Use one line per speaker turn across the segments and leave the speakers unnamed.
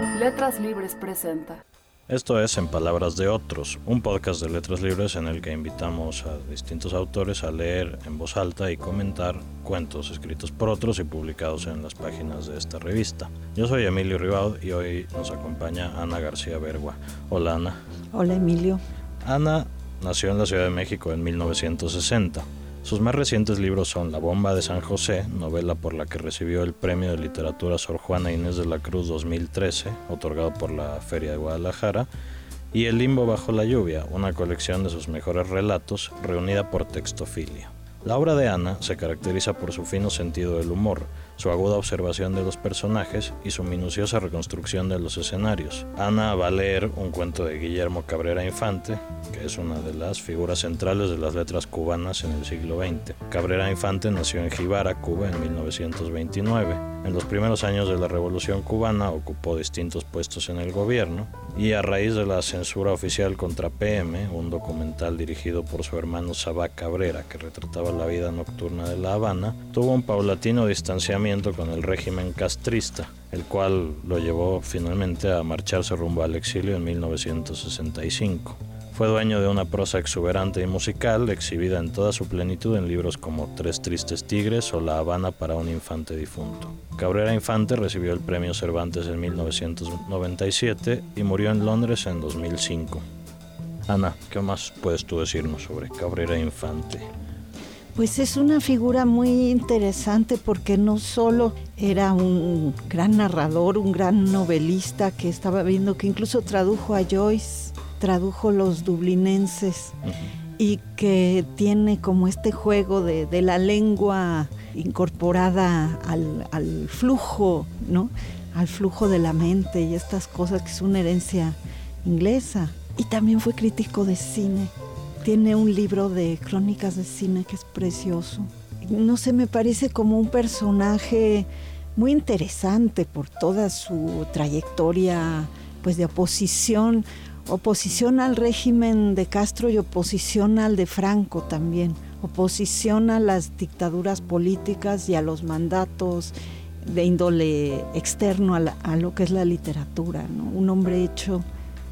Letras Libres presenta.
Esto es En Palabras de Otros, un podcast de letras libres en el que invitamos a distintos autores a leer en voz alta y comentar cuentos escritos por otros y publicados en las páginas de esta revista. Yo soy Emilio Ribaud y hoy nos acompaña Ana García Bergua. Hola Ana.
Hola Emilio.
Ana nació en la Ciudad de México en 1960. Sus más recientes libros son La bomba de San José, novela por la que recibió el Premio de Literatura Sor Juana Inés de la Cruz 2013, otorgado por la Feria de Guadalajara, y El limbo bajo la lluvia, una colección de sus mejores relatos reunida por Textofilia. La obra de Ana se caracteriza por su fino sentido del humor, su aguda observación de los personajes y su minuciosa reconstrucción de los escenarios. Ana va a leer un cuento de Guillermo Cabrera Infante, que es una de las figuras centrales de las letras cubanas en el siglo XX. Cabrera Infante nació en Jibara, Cuba, en 1929. En los primeros años de la Revolución cubana ocupó distintos puestos en el gobierno y a raíz de la censura oficial contra PM, un documental dirigido por su hermano Sabá Cabrera que retrataba la vida nocturna de La Habana, tuvo un paulatino distanciamiento con el régimen castrista, el cual lo llevó finalmente a marcharse rumbo al exilio en 1965. Fue dueño de una prosa exuberante y musical, exhibida en toda su plenitud en libros como Tres Tristes Tigres o La Habana para un infante difunto. Cabrera Infante recibió el premio Cervantes en 1997 y murió en Londres en 2005. Ana, ¿qué más puedes tú decirnos sobre Cabrera Infante?
Pues es una figura muy interesante porque no solo era un gran narrador, un gran novelista que estaba viendo que incluso tradujo a Joyce, tradujo los dublinenses y que tiene como este juego de, la lengua incorporada al, al, flujo, ¿no? Al flujo de la mente y estas cosas que es una herencia inglesa. Y también fue crítico de cine tiene un libro de crónicas de cine que es precioso. No sé, me parece como un personaje muy interesante por toda su trayectoria pues de oposición, oposición al régimen de Castro y oposición al de Franco también, oposición a las dictaduras políticas y a los mandatos de índole externo a, lo que es la literatura, un hombre hecho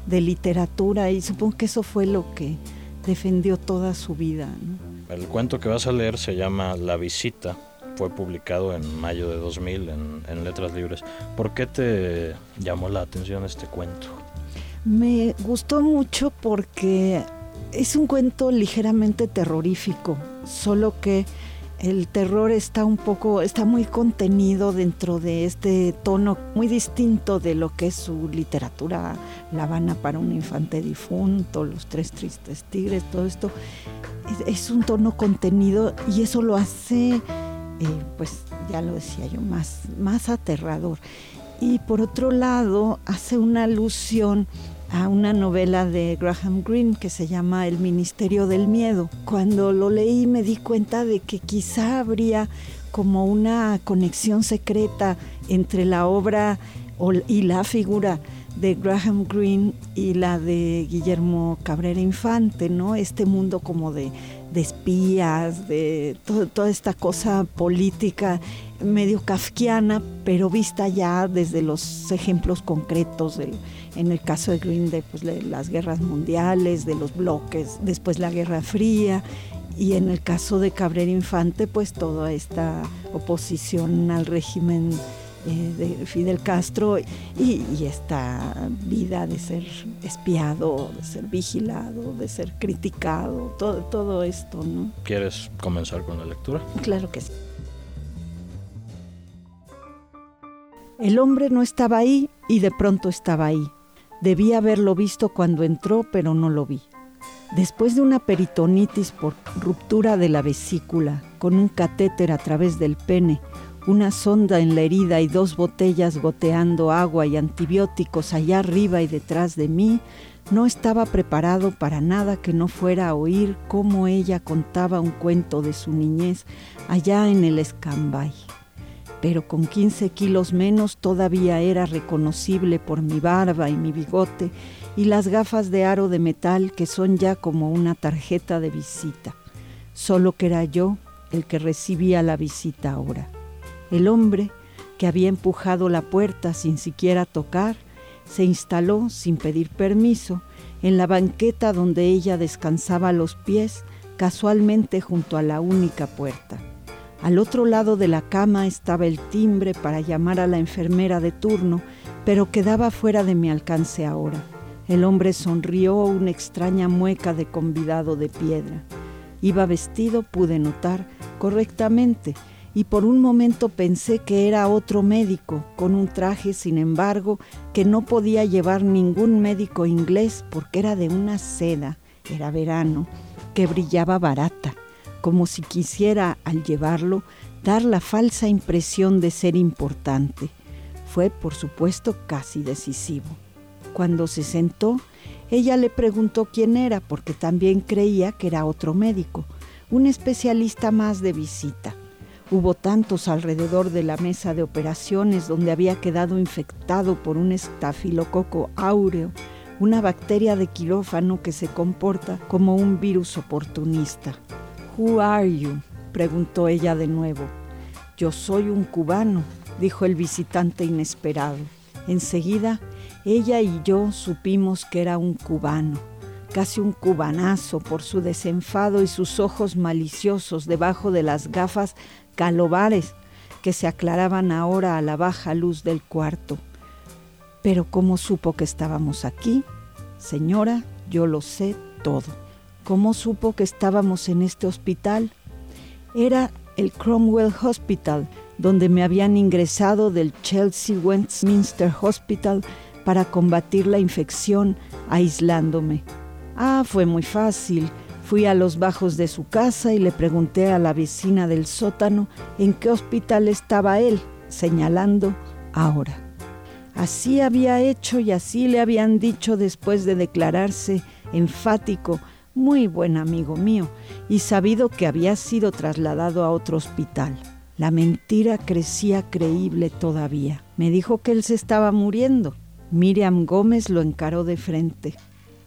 de literatura y supongo que eso fue lo que defendió toda su vida.
El cuento que vas a leer se llama La visita, fue publicado en mayo de 2000 en, Letras Libres. ¿Por qué te llamó la atención este cuento?
Me gustó mucho porque es un cuento ligeramente terrorífico, solo que el terror está un poco, está muy contenido dentro de este tono muy distinto de lo que es su literatura, La Habana para un infante difunto, Los tres tristes tigres, todo esto. Es, un tono contenido y eso lo hace, eh, pues ya lo decía yo, más, más aterrador. Y por otro lado, hace una alusión a una novela de Graham Greene que se llama El Ministerio del Miedo. Cuando lo leí me di cuenta de que quizá habría como una conexión secreta entre la obra y la figura de Graham Greene y la de Guillermo Cabrera Infante, ¿no? Este mundo como de, espías, de toda esta cosa política medio kafkiana, pero vista ya desde los ejemplos concretos del en el caso de Green de pues, las guerras mundiales, de los bloques, después la Guerra Fría, y en el caso de Cabrera Infante, pues toda esta oposición al régimen eh, de Fidel Castro y, esta vida de ser espiado, de ser vigilado, de ser criticado, todo, todo esto, ¿no?
¿Quieres comenzar con la lectura?
Claro que sí. El hombre no estaba ahí y de pronto estaba ahí. Debí haberlo visto cuando entró, pero no lo vi. Después de una peritonitis por ruptura de la vesícula, con un catéter a través del pene, una sonda en la herida y dos botellas goteando agua y antibióticos allá arriba y detrás de mí, no estaba preparado para nada que no fuera a oír cómo ella contaba un cuento de su niñez allá en el Escambay pero con 15 kilos menos todavía era reconocible por mi barba y mi bigote y las gafas de aro de metal que son ya como una tarjeta de visita. Solo que era yo el que recibía la visita ahora. El hombre que había empujado la puerta sin siquiera tocar Se instaló, sin pedir permiso, en la banqueta donde ella descansaba los pies, casualmente junto a la única puerta. Al otro lado de la cama estaba el timbre para llamar a la enfermera de turno, pero quedaba fuera de mi alcance ahora. El hombre sonrió una extraña mueca de convidado de piedra. Iba vestido, pude notar, correctamente, y por un momento pensé que era otro médico, con un traje, sin embargo, que no podía llevar ningún médico inglés porque era de una seda, era verano, que brillaba barata, como si quisiera, al llevarlo, dar la falsa impresión de ser importante. Fue, por supuesto, casi decisivo. Cuando se sentó, ella le preguntó quién era, porque también creía que era otro médico, un especialista más de visita. Hubo tantos alrededor de la mesa de operaciones donde había quedado infectado por un estafilococo áureo, una bacteria de quirófano que se comporta como un virus oportunista. Who are you? preguntó ella de nuevo. Yo soy un cubano, dijo el visitante inesperado. Enseguida, ella y yo supimos que era un cubano, casi un cubanazo por su desenfado y sus ojos maliciosos debajo de las gafas calobares que se aclaraban ahora a la baja luz del cuarto. Pero ¿cómo supo que estábamos aquí? Señora, yo lo sé todo. ¿Cómo supo que estábamos en este hospital? Era el Cromwell Hospital, donde me habían ingresado del Chelsea Westminster Hospital para combatir la infección, aislándome. Ah, fue muy fácil. Fui a los bajos de su casa y le pregunté a la vecina del sótano en qué hospital estaba él, señalando ahora. Así había hecho y así le habían dicho después de declararse enfático, muy buen amigo mío, y sabido que había sido trasladado a otro hospital. La mentira crecía creíble todavía. Me dijo que él se estaba muriendo. Miriam Gómez lo encaró de frente.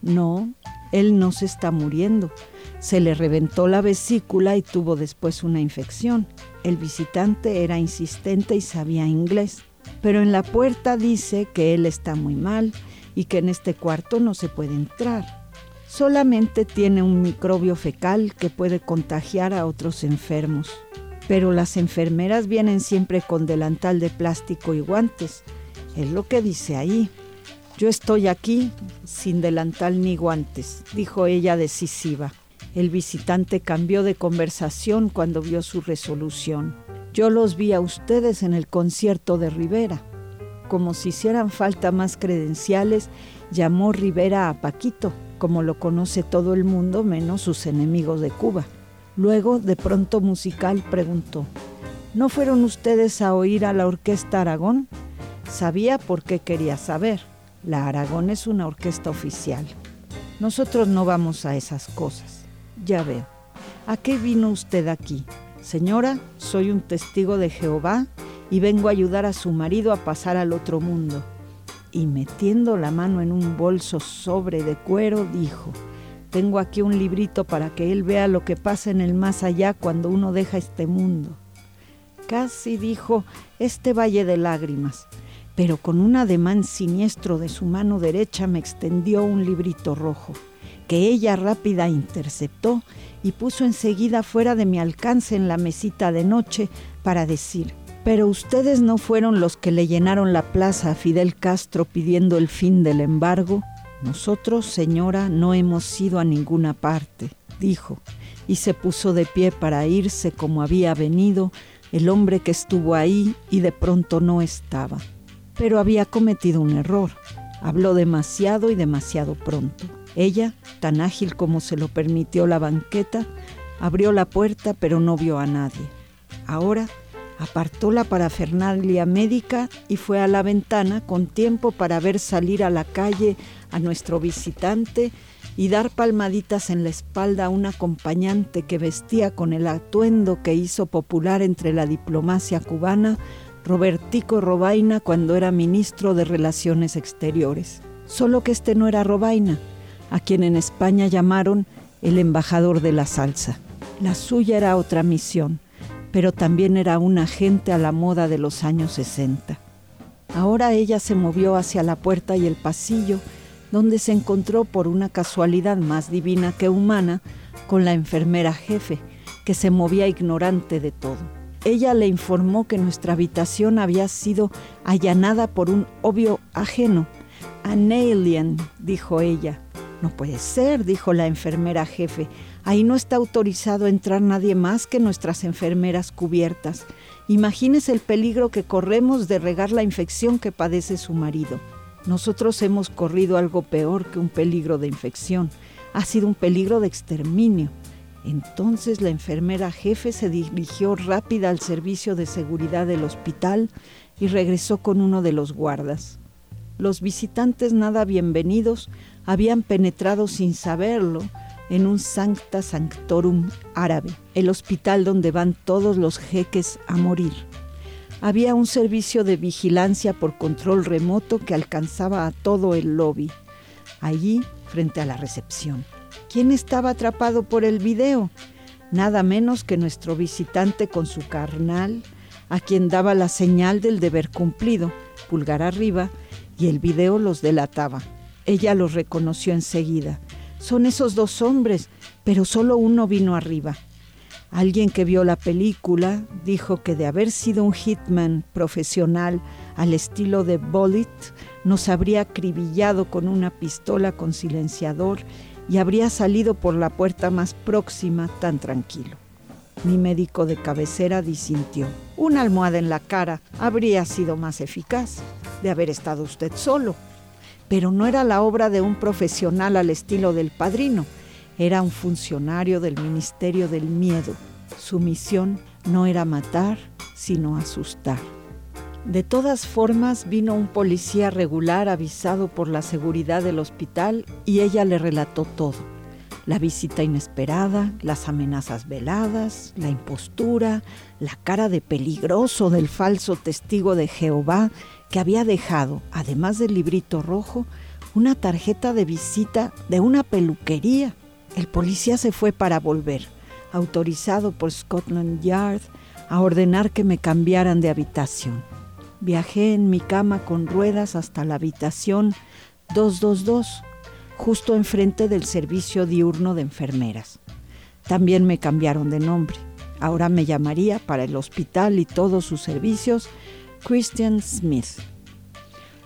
No, él no se está muriendo. Se le reventó la vesícula y tuvo después una infección. El visitante era insistente y sabía inglés, pero en la puerta dice que él está muy mal y que en este cuarto no se puede entrar. Solamente tiene un microbio fecal que puede contagiar a otros enfermos. Pero las enfermeras vienen siempre con delantal de plástico y guantes. Es lo que dice ahí. Yo estoy aquí sin delantal ni guantes, dijo ella decisiva. El visitante cambió de conversación cuando vio su resolución. Yo los vi a ustedes en el concierto de Rivera. Como si hicieran falta más credenciales, llamó Rivera a Paquito, como lo conoce todo el mundo menos sus enemigos de Cuba. Luego, de pronto musical, preguntó, ¿no fueron ustedes a oír a la Orquesta Aragón? Sabía por qué quería saber. La Aragón es una orquesta oficial. Nosotros no vamos a esas cosas. Ya veo. ¿A qué vino usted aquí? Señora, soy un testigo de Jehová y vengo a ayudar a su marido a pasar al otro mundo. Y metiendo la mano en un bolso sobre de cuero, dijo, tengo aquí un librito para que él vea lo que pasa en el más allá cuando uno deja este mundo. Casi dijo, este valle de lágrimas pero con un ademán siniestro de su mano derecha me extendió un librito rojo, que ella rápida interceptó y puso enseguida fuera de mi alcance en la mesita de noche para decir, pero ustedes no fueron los que le llenaron la plaza a Fidel Castro pidiendo el fin del embargo. Nosotros, señora, no hemos ido a ninguna parte, dijo, y se puso de pie para irse como había venido el hombre que estuvo ahí y de pronto no estaba pero había cometido un error. Habló demasiado y demasiado pronto. Ella, tan ágil como se lo permitió la banqueta, abrió la puerta pero no vio a nadie. Ahora apartó la parafernalia médica y fue a la ventana con tiempo para ver salir a la calle a nuestro visitante y dar palmaditas en la espalda a un acompañante que vestía con el atuendo que hizo popular entre la diplomacia cubana Robertico Robaina cuando era ministro de Relaciones Exteriores. Solo que este no era Robaina, a quien en España llamaron el embajador de la salsa. La suya era otra misión, pero también era un agente a la moda de los años 60. Ahora ella se movió hacia la puerta y el pasillo, donde se encontró por una casualidad más divina que humana con la enfermera jefe, que se movía ignorante de todo. Ella le informó que nuestra habitación había sido allanada por un obvio ajeno. An alien, dijo ella. No puede ser, dijo la enfermera jefe. Ahí no está autorizado entrar nadie más que nuestras enfermeras cubiertas. Imagínese el peligro que corremos de regar la infección que padece su marido. Nosotros hemos corrido algo peor que un peligro de infección. Ha sido un peligro de exterminio. Entonces la enfermera jefe se dirigió rápida al servicio de seguridad del hospital y regresó con uno de los guardas. Los visitantes nada bienvenidos habían penetrado sin saberlo en un Sancta Sanctorum árabe, el hospital donde van todos los jeques a morir. Había un servicio de vigilancia por control remoto que alcanzaba a todo el lobby, allí frente a la recepción. ¿Quién estaba atrapado por el video? Nada menos que nuestro visitante con su carnal, a quien daba la señal del deber cumplido, pulgar arriba, y el video los delataba. Ella los reconoció enseguida. Son esos dos hombres, pero solo uno vino arriba. Alguien que vio la película dijo que de haber sido un hitman profesional al estilo de Bullet, nos habría acribillado con una pistola con silenciador y habría salido por la puerta más próxima tan tranquilo. Mi médico de cabecera disintió. Una almohada en la cara habría sido más eficaz de haber estado usted solo. Pero no era la obra de un profesional al estilo del padrino, era un funcionario del Ministerio del Miedo. Su misión no era matar, sino asustar. De todas formas, vino un policía regular avisado por la seguridad del hospital y ella le relató todo. La visita inesperada, las amenazas veladas, la impostura, la cara de peligroso del falso testigo de Jehová que había dejado, además del librito rojo, una tarjeta de visita de una peluquería. El policía se fue para volver, autorizado por Scotland Yard a ordenar que me cambiaran de habitación. Viajé en mi cama con ruedas hasta la habitación 222, justo enfrente del servicio diurno de enfermeras. También me cambiaron de nombre. Ahora me llamaría para el hospital y todos sus servicios Christian Smith.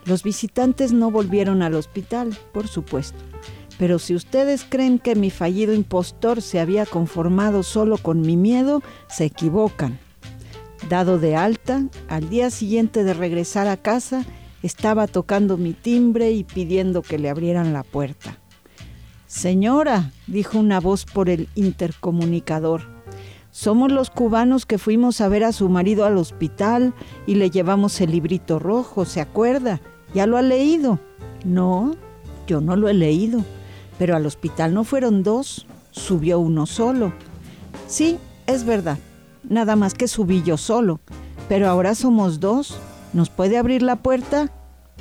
Los visitantes no volvieron al hospital, por supuesto. Pero si ustedes creen que mi fallido impostor se había conformado solo con mi miedo, se equivocan. Dado de alta, al día siguiente de regresar a casa, estaba tocando mi timbre y pidiendo que le abrieran la puerta. Señora, dijo una voz por el intercomunicador, somos los cubanos que fuimos a ver a su marido al hospital y le llevamos el librito rojo, ¿se acuerda? ¿Ya lo ha leído? No, yo no lo he leído, pero al hospital no fueron dos, subió uno solo. Sí, es verdad, nada más que subí yo solo. Pero ahora somos dos. ¿Nos puede abrir la puerta?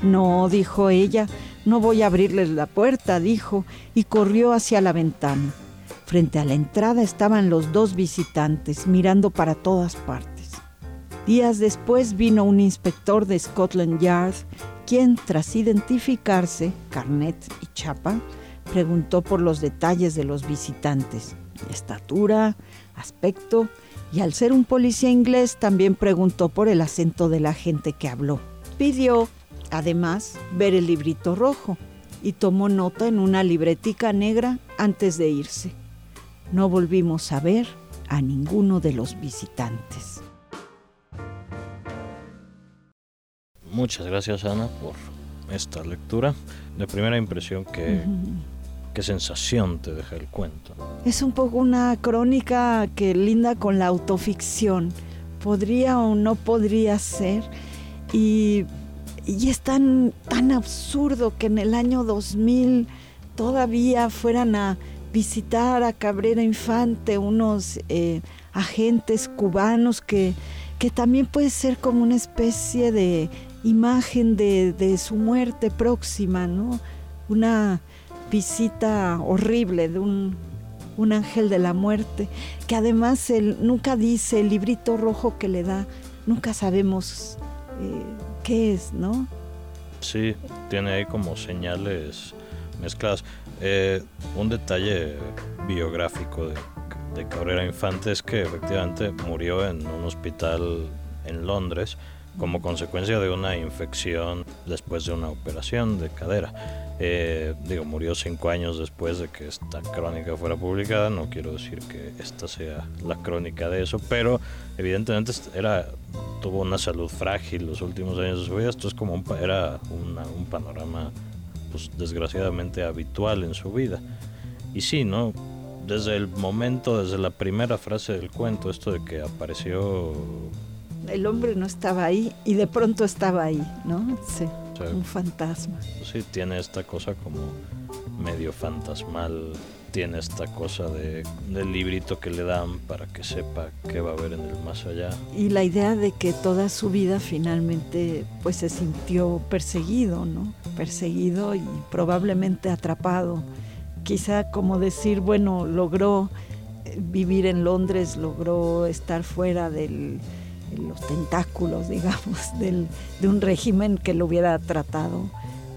No, dijo ella, no voy a abrirles la puerta, dijo, y corrió hacia la ventana. Frente a la entrada estaban los dos visitantes, mirando para todas partes. Días después vino un inspector de Scotland Yard, quien, tras identificarse, carnet y chapa, preguntó por los detalles de los visitantes, estatura, aspecto y al ser un policía inglés también preguntó por el acento de la gente que habló. Pidió, además, ver el librito rojo y tomó nota en una libretica negra antes de irse. No volvimos a ver a ninguno de los visitantes.
Muchas gracias Ana por esta lectura. De primera impresión que qué sensación te deja el cuento.
Es un poco una crónica que linda con la autoficción. Podría o no podría ser. Y, es tan, tan absurdo que en el año 2000 todavía fueran a visitar a Cabrera Infante unos eh, agentes cubanos que, que también puede ser como una especie de imagen de, de su muerte próxima, ¿no? Una visita horrible de un, ángel de la muerte, que además él nunca dice el librito rojo que le da, nunca sabemos eh, qué es, ¿no?
Sí, tiene ahí como señales mezcladas. Eh, un detalle biográfico de Cabrera Infante es que efectivamente murió en un hospital en Londres como consecuencia de una infección después de una operación de cadera. Eh, digo, murió cinco años después de que esta crónica fuera publicada. No quiero decir que esta sea la crónica de eso, pero evidentemente era tuvo una salud frágil los últimos años de su vida. Esto es como un, era un panorama, pues desgraciadamente habitual en su vida. Y sí, ¿no? Desde el momento, desde la primera frase del cuento, esto de que apareció
el hombre no estaba ahí y de pronto estaba ahí, ¿no? Sí, un fantasma.
Sí, tiene esta cosa como medio fantasmal, tiene esta cosa de, del librito que le dan para que sepa qué va a haber en el más allá.
Y la idea de que toda su vida finalmente pues se sintió perseguido, ¿no? Perseguido y probablemente atrapado. Quizá como decir, bueno, logró vivir en Londres, logró estar fuera del los tentáculos, digamos, del, de un régimen que lo hubiera tratado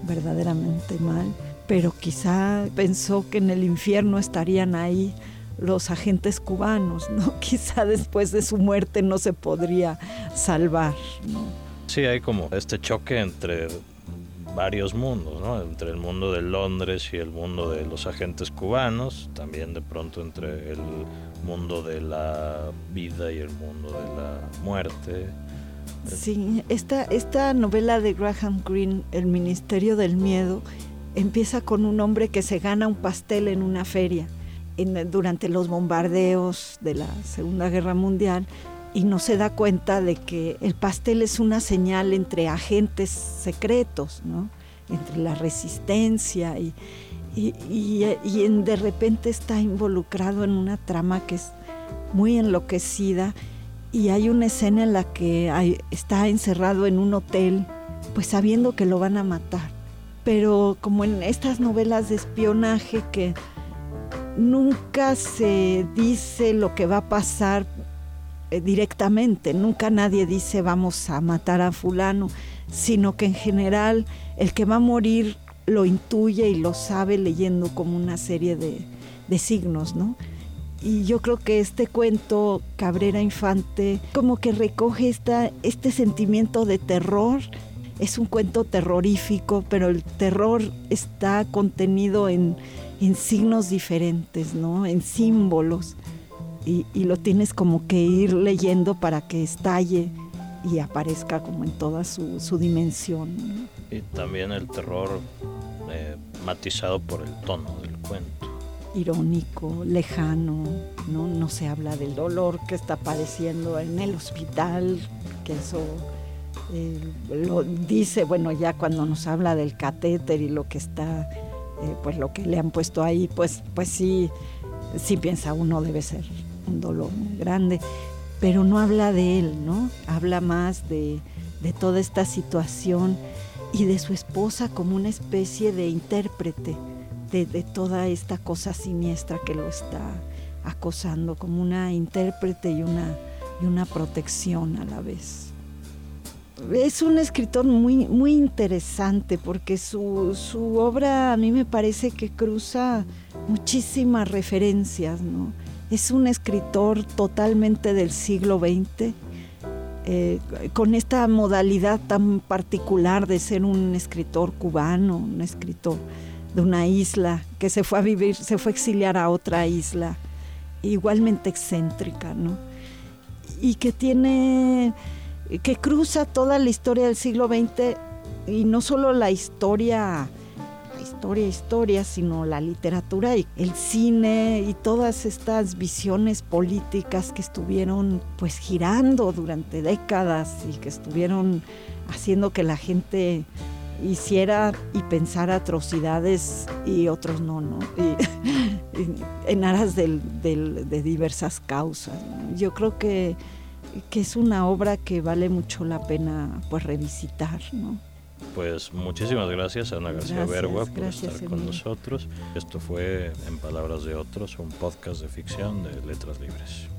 verdaderamente mal, pero quizá pensó que en el infierno estarían ahí los agentes cubanos, ¿no? Quizá después de su muerte no se podría salvar, ¿no?
Sí, hay como este choque entre varios mundos, ¿no? Entre el mundo de Londres y el mundo de los agentes cubanos, también de pronto entre el mundo de la vida y el mundo de la muerte.
Sí, esta, esta novela de Graham Greene, El Ministerio del Miedo, empieza con un hombre que se gana un pastel en una feria durante los bombardeos de la Segunda Guerra Mundial y no se da cuenta de que el pastel es una señal entre agentes secretos, ¿no? entre la resistencia y, y, de repente está involucrado en una trama que es muy enloquecida y hay una escena en la que está encerrado en un hotel, pues sabiendo que lo van a matar. Pero como en estas novelas de espionaje que nunca se dice lo que va a pasar eh, directamente, nunca nadie dice vamos a matar a fulano, sino que en general el que va a morir lo intuye y lo sabe leyendo como una serie de, signos, ¿no? Y yo creo que este cuento, Cabrera Infante, como que recoge esta, este sentimiento de terror. Es un cuento terrorífico, pero el terror está contenido en, en signos diferentes, ¿no? En símbolos y, lo tienes como que ir leyendo para que estalle y aparezca como en toda su, dimensión.
Y también el terror eh, matizado por el tono del cuento.
Irónico, lejano, ¿no? no se habla del dolor que está padeciendo en el hospital, que eso eh, lo dice, bueno, ya cuando nos habla del catéter y lo que está, eh, pues lo que le han puesto ahí, pues, pues sí, sí piensa uno debe ser un dolor muy grande, pero no habla de él, ¿no? Habla más de, toda esta situación y de su esposa como una especie de intérprete de, toda esta cosa siniestra que lo está acosando, como una intérprete y una, y una protección a la vez. Es un escritor muy, muy interesante porque su, su obra a mí me parece que cruza muchísimas referencias, ¿no? Es un escritor totalmente del siglo XX, eh, con esta modalidad tan particular de ser un escritor cubano, un escritor de una isla que se fue a vivir, se fue a exiliar a otra isla, igualmente excéntrica, ¿no? Y que tiene, que cruza toda la historia del siglo XX y no solo la historia historia, historia, sino la literatura y el cine y todas estas visiones políticas que estuvieron pues girando durante décadas y que estuvieron haciendo que la gente hiciera y pensara atrocidades y otros no, ¿no? en aras de diversas causas. Yo creo que, que es una obra que vale mucho la pena pues revisitar, ¿no?
Pues muchísimas gracias a Ana García Bergua por estar con nosotros. Esto fue, en palabras de otros, un podcast de ficción de Letras Libres.